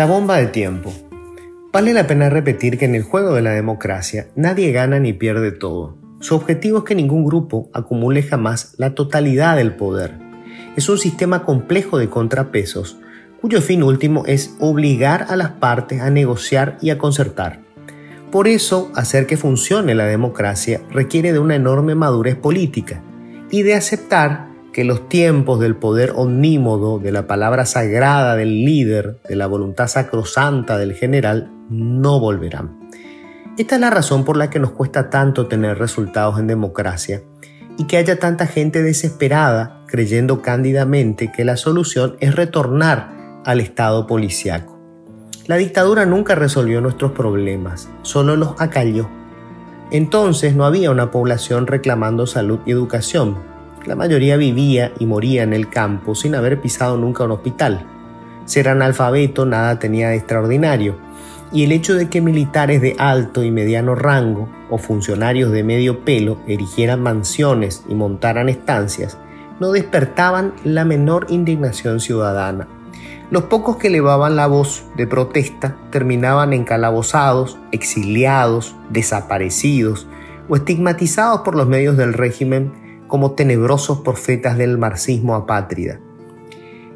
La bomba de tiempo. Vale la pena repetir que en el juego de la democracia nadie gana ni pierde todo. Su objetivo es que ningún grupo acumule jamás la totalidad del poder. Es un sistema complejo de contrapesos cuyo fin último es obligar a las partes a negociar y a concertar. Por eso, hacer que funcione la democracia requiere de una enorme madurez política y de aceptar que los tiempos del poder omnímodo, de la palabra sagrada del líder, de la voluntad sacrosanta del general, no volverán. Esta es la razón por la que nos cuesta tanto tener resultados en democracia y que haya tanta gente desesperada creyendo cándidamente que la solución es retornar al Estado policiaco. La dictadura nunca resolvió nuestros problemas, solo los acalló. Entonces no había una población reclamando salud y educación. La mayoría vivía y moría en el campo sin haber pisado nunca un hospital. Ser analfabeto nada tenía de extraordinario, y el hecho de que militares de alto y mediano rango o funcionarios de medio pelo erigieran mansiones y montaran estancias no despertaban la menor indignación ciudadana los pocos que elevaban la voz de protesta terminaban encalabozados, exiliados, desaparecidos o estigmatizados por los medios del régimen como tenebrosos profetas del marxismo apátrida.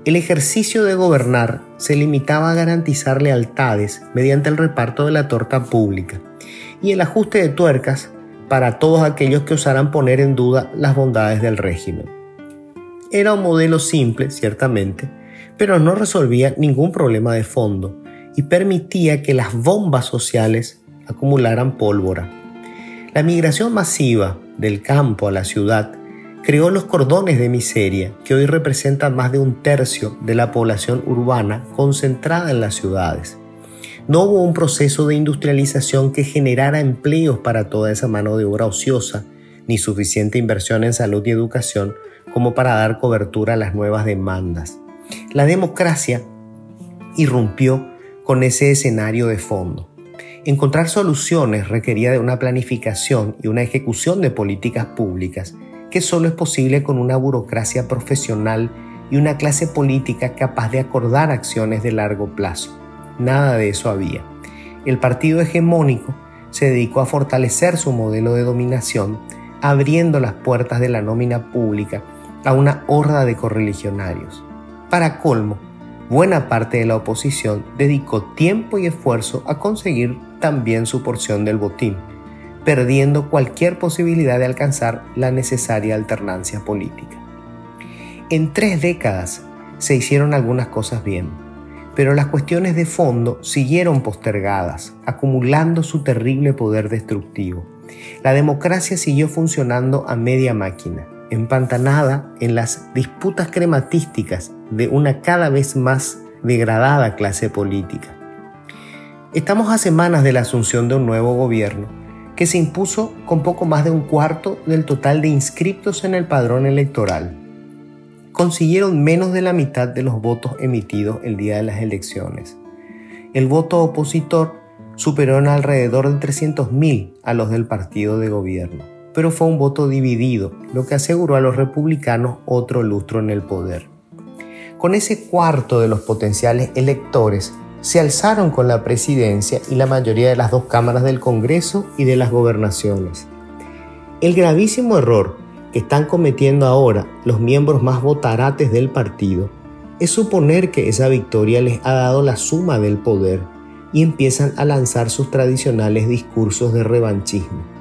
El ejercicio de gobernar se limitaba a garantizar lealtades mediante el reparto de la torta pública y el ajuste de tuercas para todos aquellos que osaran poner en duda las bondades del régimen. Era un modelo simple, ciertamente, pero no resolvía ningún problema de fondo y permitía que las bombas sociales acumularan pólvora. La migración masiva del campo a la ciudad creó los cordones de miseria que hoy representan más de un tercio de la población urbana concentrada en las ciudades. No hubo un proceso de industrialización que generara empleos para toda esa mano de obra ociosa, ni suficiente inversión en salud y educación como para dar cobertura a las nuevas demandas. La democracia irrumpió con ese escenario de fondo. Encontrar soluciones requería de una planificación y una ejecución de políticas públicas que solo es posible con una burocracia profesional y una clase política capaz de acordar acciones de largo plazo. Nada de eso había. El partido hegemónico se dedicó a fortalecer su modelo de dominación, abriendo las puertas de la nómina pública a una horda de correligionarios. Para colmo, buena parte de la oposición dedicó tiempo y esfuerzo a conseguir también su porción del botín, perdiendo cualquier posibilidad de alcanzar la necesaria alternancia política. En tres décadas se hicieron algunas cosas bien, pero las cuestiones de fondo siguieron postergadas, acumulando su terrible poder destructivo. La democracia siguió funcionando a media máquina, empantanada en las disputas crematísticas de una cada vez más degradada clase política. Estamos a semanas de la asunción de un nuevo gobierno que se impuso con poco más de un cuarto del total de inscriptos en el padrón electoral. Consiguieron menos de la mitad de los votos emitidos el día de las elecciones. El voto opositor superó en alrededor de 300.000 a los del partido de gobierno pero fue un voto dividido, lo que aseguró a los republicanos otro lustro en el poder. Con ese cuarto de los potenciales electores, se alzaron con la presidencia y la mayoría de las dos cámaras del Congreso y de las gobernaciones. El gravísimo error que están cometiendo ahora los miembros más votarates del partido es suponer que esa victoria les ha dado la suma del poder y empiezan a lanzar sus tradicionales discursos de revanchismo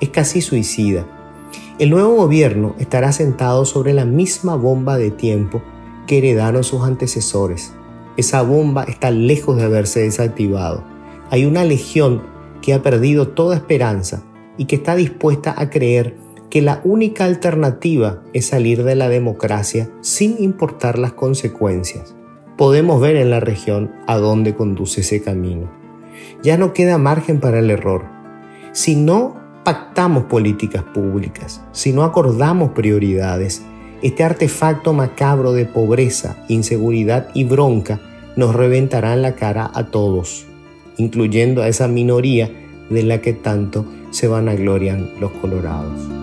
es casi suicida. El nuevo gobierno estará sentado sobre la misma bomba de tiempo que heredaron sus antecesores. Esa bomba está lejos de haberse desactivado. Hay una legión que ha perdido toda esperanza y que está dispuesta a creer que la única alternativa es salir de la democracia sin importar las consecuencias. Podemos ver en la región a dónde conduce ese camino. Ya no queda margen para el error. Si no pactamos políticas públicas, si no acordamos prioridades, este artefacto macabro de pobreza, inseguridad y bronca nos reventará en la cara a todos, incluyendo a esa minoría de la que tanto se vanaglorian los colorados.